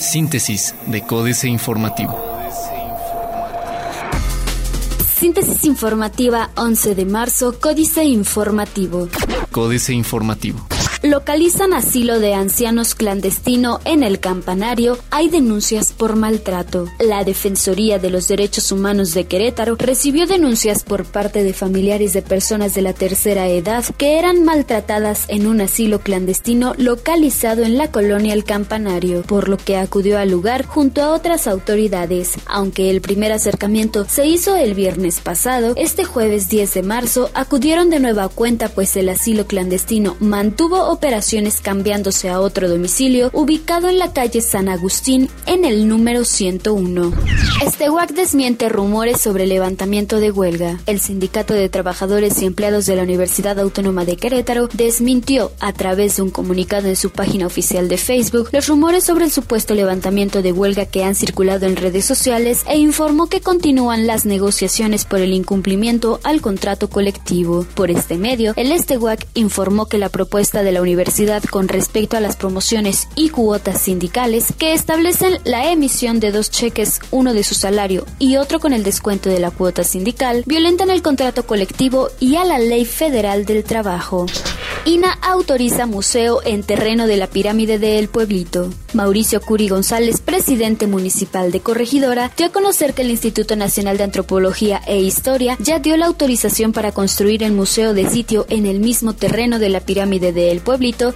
Síntesis de Códice Informativo. Síntesis informativa 11 de marzo, Códice Informativo. Códice Informativo. Localizan asilo de ancianos clandestino en el campanario. Hay denuncias por maltrato. La Defensoría de los Derechos Humanos de Querétaro recibió denuncias por parte de familiares de personas de la tercera edad que eran maltratadas en un asilo clandestino localizado en la colonia El Campanario, por lo que acudió al lugar junto a otras autoridades. Aunque el primer acercamiento se hizo el viernes pasado, este jueves 10 de marzo acudieron de nueva cuenta pues el asilo clandestino mantuvo operaciones cambiándose a otro domicilio ubicado en la calle San Agustín en el número 101. Este WAC desmiente rumores sobre levantamiento de huelga. El Sindicato de Trabajadores y Empleados de la Universidad Autónoma de Querétaro desmintió a través de un comunicado en su página oficial de Facebook los rumores sobre el supuesto levantamiento de huelga que han circulado en redes sociales e informó que continúan las negociaciones por el incumplimiento al contrato colectivo. Por este medio, el Estehuac informó que la propuesta de la universidad con respecto a las promociones y cuotas sindicales que establecen la emisión de dos cheques, uno de su salario y otro con el descuento de la cuota sindical, violentan el contrato colectivo y a la ley federal del trabajo. INA autoriza museo en terreno de la pirámide de El Pueblito. Mauricio Curi González, presidente municipal de Corregidora, dio a conocer que el Instituto Nacional de Antropología e Historia ya dio la autorización para construir el museo de sitio en el mismo terreno de la pirámide de El Pueblito,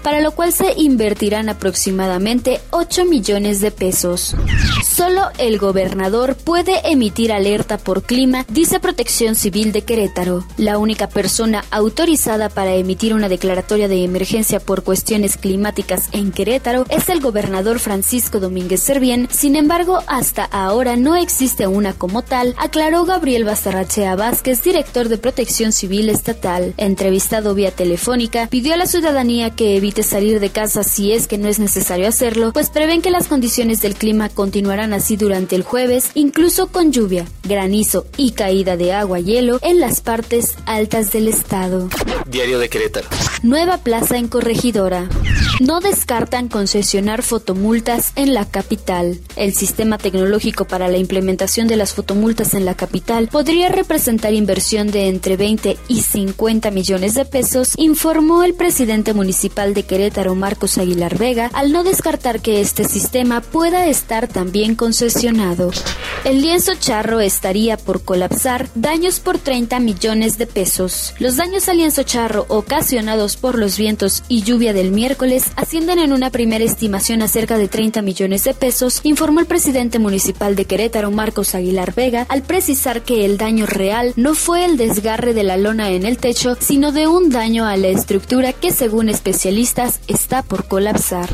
para lo cual se invertirán aproximadamente 8 millones de pesos. Solo el gobernador puede emitir alerta por clima, dice Protección Civil de Querétaro. La única persona autorizada para emitir una declaratoria de emergencia por cuestiones climáticas en Querétaro es el gobernador Francisco Domínguez Servién. Sin embargo, hasta ahora no existe una como tal, aclaró Gabriel Bastarrachea Vázquez, director de Protección Civil Estatal. Entrevistado vía telefónica, pidió a la ciudadanía que evite salir de casa si es que no es necesario hacerlo, pues prevén que las condiciones del clima continuarán así durante el jueves, incluso con lluvia, granizo y caída de agua y hielo en las partes altas del estado. Diario de Querétaro. Nueva plaza en Corregidora. No descartan concesionar fotomultas en la capital. El sistema tecnológico para la implementación de las fotomultas en la capital podría representar inversión de entre 20 y 50 millones de pesos, informó el presidente municipal de Querétaro, Marcos Aguilar Vega, al no descartar que este sistema pueda estar también concesionado. El lienzo charro estaría por colapsar, daños por 30 millones de pesos. Los daños al lienzo charro ocasionados por los vientos y lluvia del miércoles ascienden en una primera estimación a cerca de 30 millones de pesos, informó el presidente municipal de Querétaro, Marcos Aguilar Vega, al precisar que el daño real no fue el desgarre de la lona en el techo, sino de un daño a la estructura que según especialistas está por colapsar.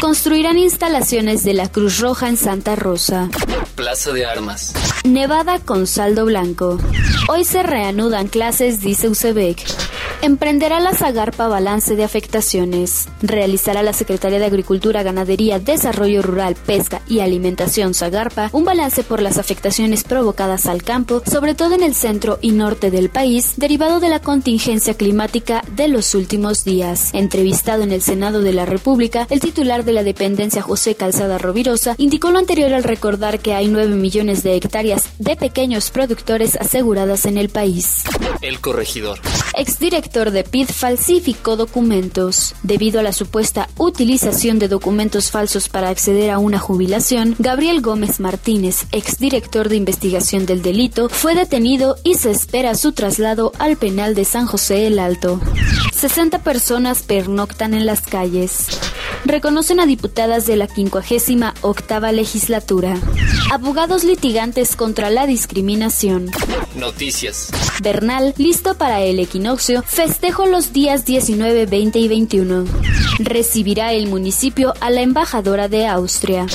Construirán instalaciones de la Cruz Roja en Santa Rosa. Plaza de Armas. Nevada con saldo blanco. Hoy se reanudan clases, dice UCEBEC. Emprenderá la Zagarpa balance de afectaciones. Realizará la Secretaría de Agricultura, Ganadería, Desarrollo Rural, Pesca y Alimentación Zagarpa un balance por las afectaciones provocadas al campo, sobre todo en el centro y norte del país, derivado de la contingencia climática de los últimos días. Entrevistado en el Senado de la República, el titular de la dependencia José Calzada Rovirosa indicó lo anterior al recordar que hay 9 millones de hectáreas de pequeños productores aseguradas en el país. El corregidor. Exdirector de PID falsificó documentos. Debido a la supuesta utilización de documentos falsos para acceder a una jubilación, Gabriel Gómez Martínez, exdirector de investigación del delito, fue detenido y se espera su traslado al penal de San José el Alto. 60 personas pernoctan en las calles. Reconocen a diputadas de la 58 octava legislatura. Abogados litigantes contra la discriminación. Noticias. Bernal, listo para el equinoccio, festejo los días 19, 20 y 21. Recibirá el municipio a la embajadora de Austria.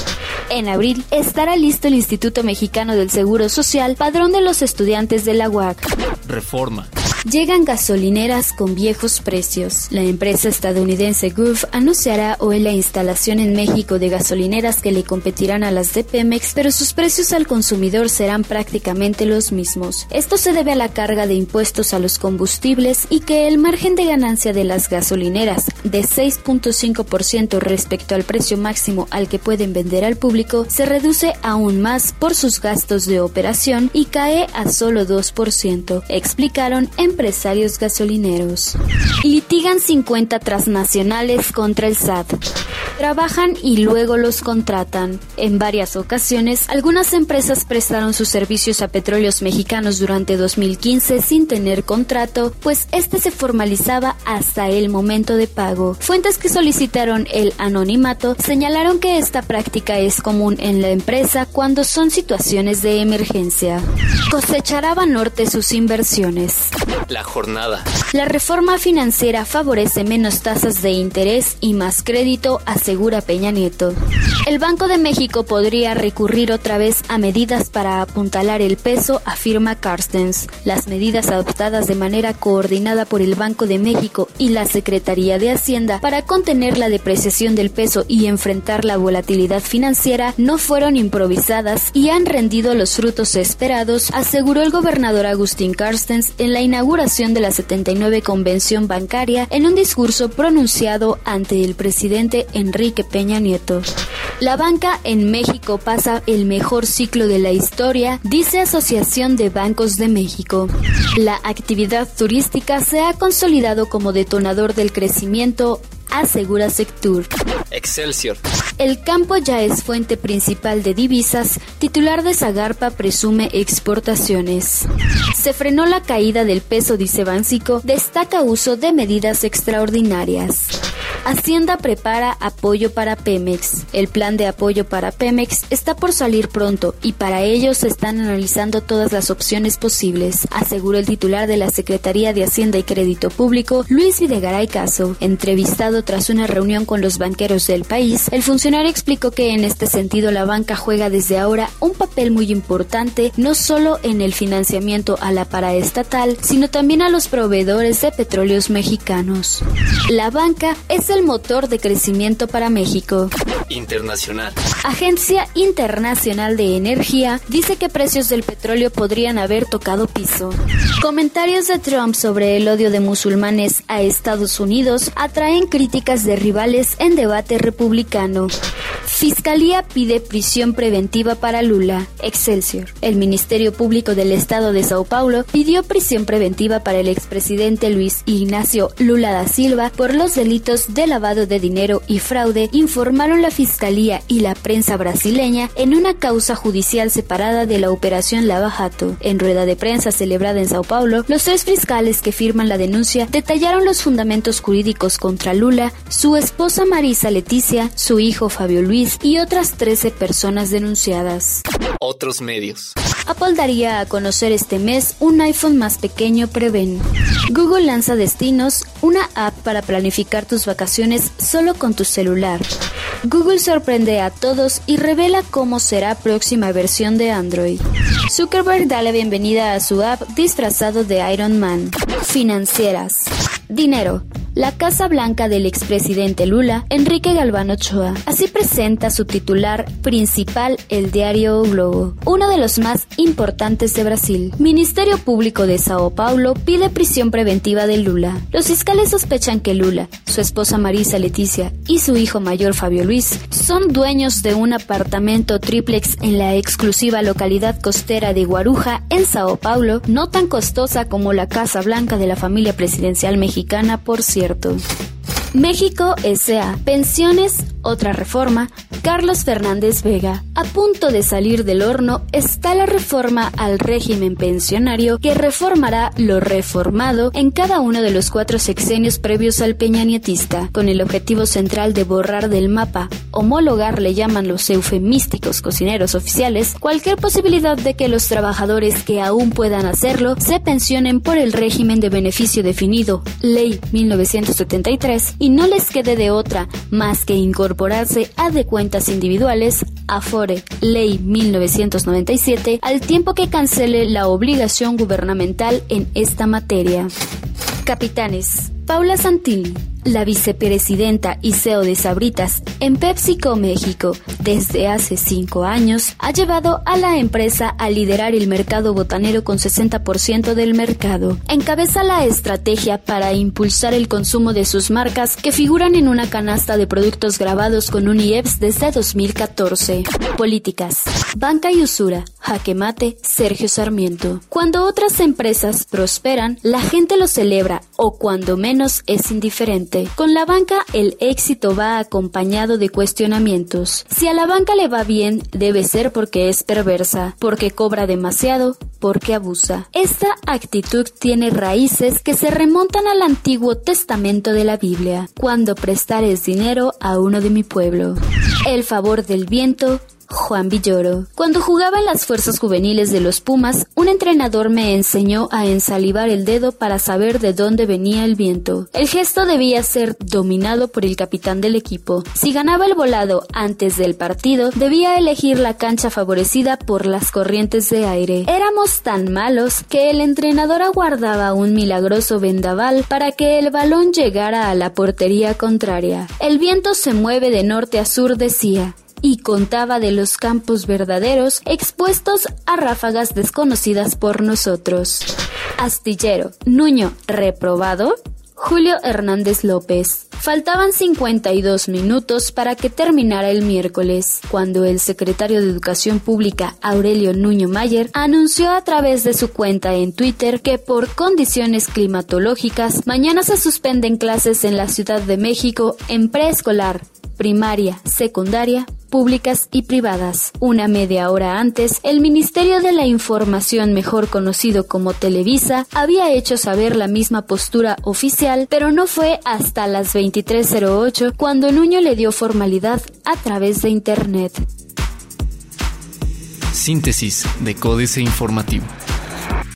En abril estará listo el Instituto Mexicano del Seguro Social, padrón de los estudiantes de la UAC. Reforma. Llegan gasolineras con viejos precios. La empresa estadounidense Gulf anunciará hoy la instalación en México de gasolineras que le competirán a las de Pemex, pero sus precios al consumidor serán prácticamente los mismos. Esto se debe a la carga de impuestos a los combustibles y que el margen de ganancia de las gasolineras de 6.5% respecto al precio máximo al que pueden vender al público se reduce aún más por sus gastos de operación y cae a solo 2%, explicaron empresarios gasolineros. Litigan 50 transnacionales contra el SAT. Trabajan y luego los contratan. En varias ocasiones, algunas empresas prestaron sus servicios a petróleos mexicanos durante 2015 sin tener contrato, pues este se formalizaba hasta el momento de pago. Fuentes que solicitaron el anonimato señalaron que esta práctica es común en la empresa cuando son situaciones de emergencia. Cosechará Banorte sus inversiones. La jornada. La reforma financiera favorece menos tasas de interés y más crédito, asegura Peña Nieto. El Banco de México podría recurrir otra vez a medidas para apuntalar el peso, afirma Carstens. Las medidas adoptadas de manera coordinada por el Banco de México y la Secretaría de Hacienda para contener la depreciación del peso y enfrentar la volatilidad financiera no fueron improvisadas y han rendido los frutos esperados, aseguró el gobernador Agustín Carstens en la inauguración de la 79 Convención Bancaria en un discurso pronunciado ante el presidente Enrique Peña Nieto. La banca en México pasa el mejor ciclo de la historia, dice Asociación de Bancos de México. La actividad turística se ha consolidado como detonador del crecimiento asegura Sectur. Excelsior. El campo ya es fuente principal de divisas, titular de Zagarpa presume exportaciones. Se frenó la caída del peso, dice Báncico, destaca uso de medidas extraordinarias. Hacienda prepara apoyo para Pemex. El plan de apoyo para Pemex está por salir pronto y para ello se están analizando todas las opciones posibles, aseguró el titular de la Secretaría de Hacienda y Crédito Público, Luis Videgaray Caso. Entrevistado tras una reunión con los banqueros del país, el funcionario explicó que en este sentido la banca juega desde ahora un papel muy importante no solo en el financiamiento a la paraestatal, sino también a los proveedores de petróleos mexicanos. La banca es el motor de crecimiento para México. Internacional. Agencia Internacional de Energía dice que precios del petróleo podrían haber tocado piso. Comentarios de Trump sobre el odio de musulmanes a Estados Unidos atraen críticas de rivales en debate republicano. Fiscalía pide prisión preventiva para Lula. Excelsior. El Ministerio Público del Estado de Sao Paulo pidió prisión preventiva para el expresidente Luis Ignacio Lula da Silva por los delitos de lavado de dinero y fraude, informaron la Fiscalía y la prensa brasileña en una causa judicial separada de la operación Lava Jato. En rueda de prensa celebrada en Sao Paulo, los tres fiscales que firman la denuncia detallaron los fundamentos jurídicos contra Lula, su esposa Marisa Leticia, su hijo Fabio Luis y otras 13 personas denunciadas. Otros medios. Apple daría a conocer este mes un iPhone más pequeño prevén. Google lanza Destinos, una app para planificar tus vacaciones solo con tu celular. Google sorprende a todos y revela cómo será próxima versión de Android. Zuckerberg da la bienvenida a su app disfrazado de Iron Man. Financieras. Dinero. La Casa Blanca del expresidente Lula, Enrique Galván Ochoa. Así presenta su titular principal, el diario Globo, uno de los más importantes de Brasil. Ministerio Público de Sao Paulo pide prisión preventiva de Lula. Los fiscales sospechan que Lula, su esposa Marisa Leticia y su hijo mayor Fabio Luis son dueños de un apartamento triplex en la exclusiva localidad costera de Guaruja, en Sao Paulo, no tan costosa como la Casa Blanca de la familia presidencial mexicana, por cierto. México S.A. Pensiones, otra reforma. Carlos Fernández Vega. A punto de salir del horno está la reforma al régimen pensionario que reformará lo reformado en cada uno de los cuatro sexenios previos al peñanietista, con el objetivo central de borrar del mapa, homologar le llaman los eufemísticos cocineros oficiales, cualquier posibilidad de que los trabajadores que aún puedan hacerlo se pensionen por el régimen de beneficio definido, Ley 1973, y no les quede de otra más que a de cuentas individuales Afore, Ley 1997, al tiempo que cancele la obligación gubernamental en esta materia. Capitanes. Paula Santilli, la vicepresidenta y CEO de Sabritas en PepsiCo México desde hace cinco años, ha llevado a la empresa a liderar el mercado botanero con 60% del mercado. Encabeza la estrategia para impulsar el consumo de sus marcas que figuran en una canasta de productos grabados con un IEPS desde 2014. Políticas. Banca y usura. Jaque mate. Sergio Sarmiento. Cuando otras empresas prosperan, la gente lo celebra o cuando menos es indiferente. Con la banca el éxito va acompañado de cuestionamientos. Si a la banca le va bien, debe ser porque es perversa, porque cobra demasiado, porque abusa. Esta actitud tiene raíces que se remontan al Antiguo Testamento de la Biblia, cuando prestares dinero a uno de mi pueblo. El favor del viento Juan Villoro. Cuando jugaba en las fuerzas juveniles de los Pumas, un entrenador me enseñó a ensalivar el dedo para saber de dónde venía el viento. El gesto debía ser dominado por el capitán del equipo. Si ganaba el volado antes del partido, debía elegir la cancha favorecida por las corrientes de aire. Éramos tan malos que el entrenador aguardaba un milagroso vendaval para que el balón llegara a la portería contraria. El viento se mueve de norte a sur, decía y contaba de los campos verdaderos expuestos a ráfagas desconocidas por nosotros. Astillero, Nuño, reprobado. Julio Hernández López. Faltaban 52 minutos para que terminara el miércoles, cuando el secretario de Educación Pública, Aurelio Nuño Mayer, anunció a través de su cuenta en Twitter que por condiciones climatológicas, mañana se suspenden clases en la Ciudad de México en preescolar, primaria, secundaria, públicas y privadas. Una media hora antes, el Ministerio de la Información, mejor conocido como Televisa, había hecho saber la misma postura oficial, pero no fue hasta las 23.08 cuando Nuño le dio formalidad a través de Internet. Síntesis de Códice Informativo.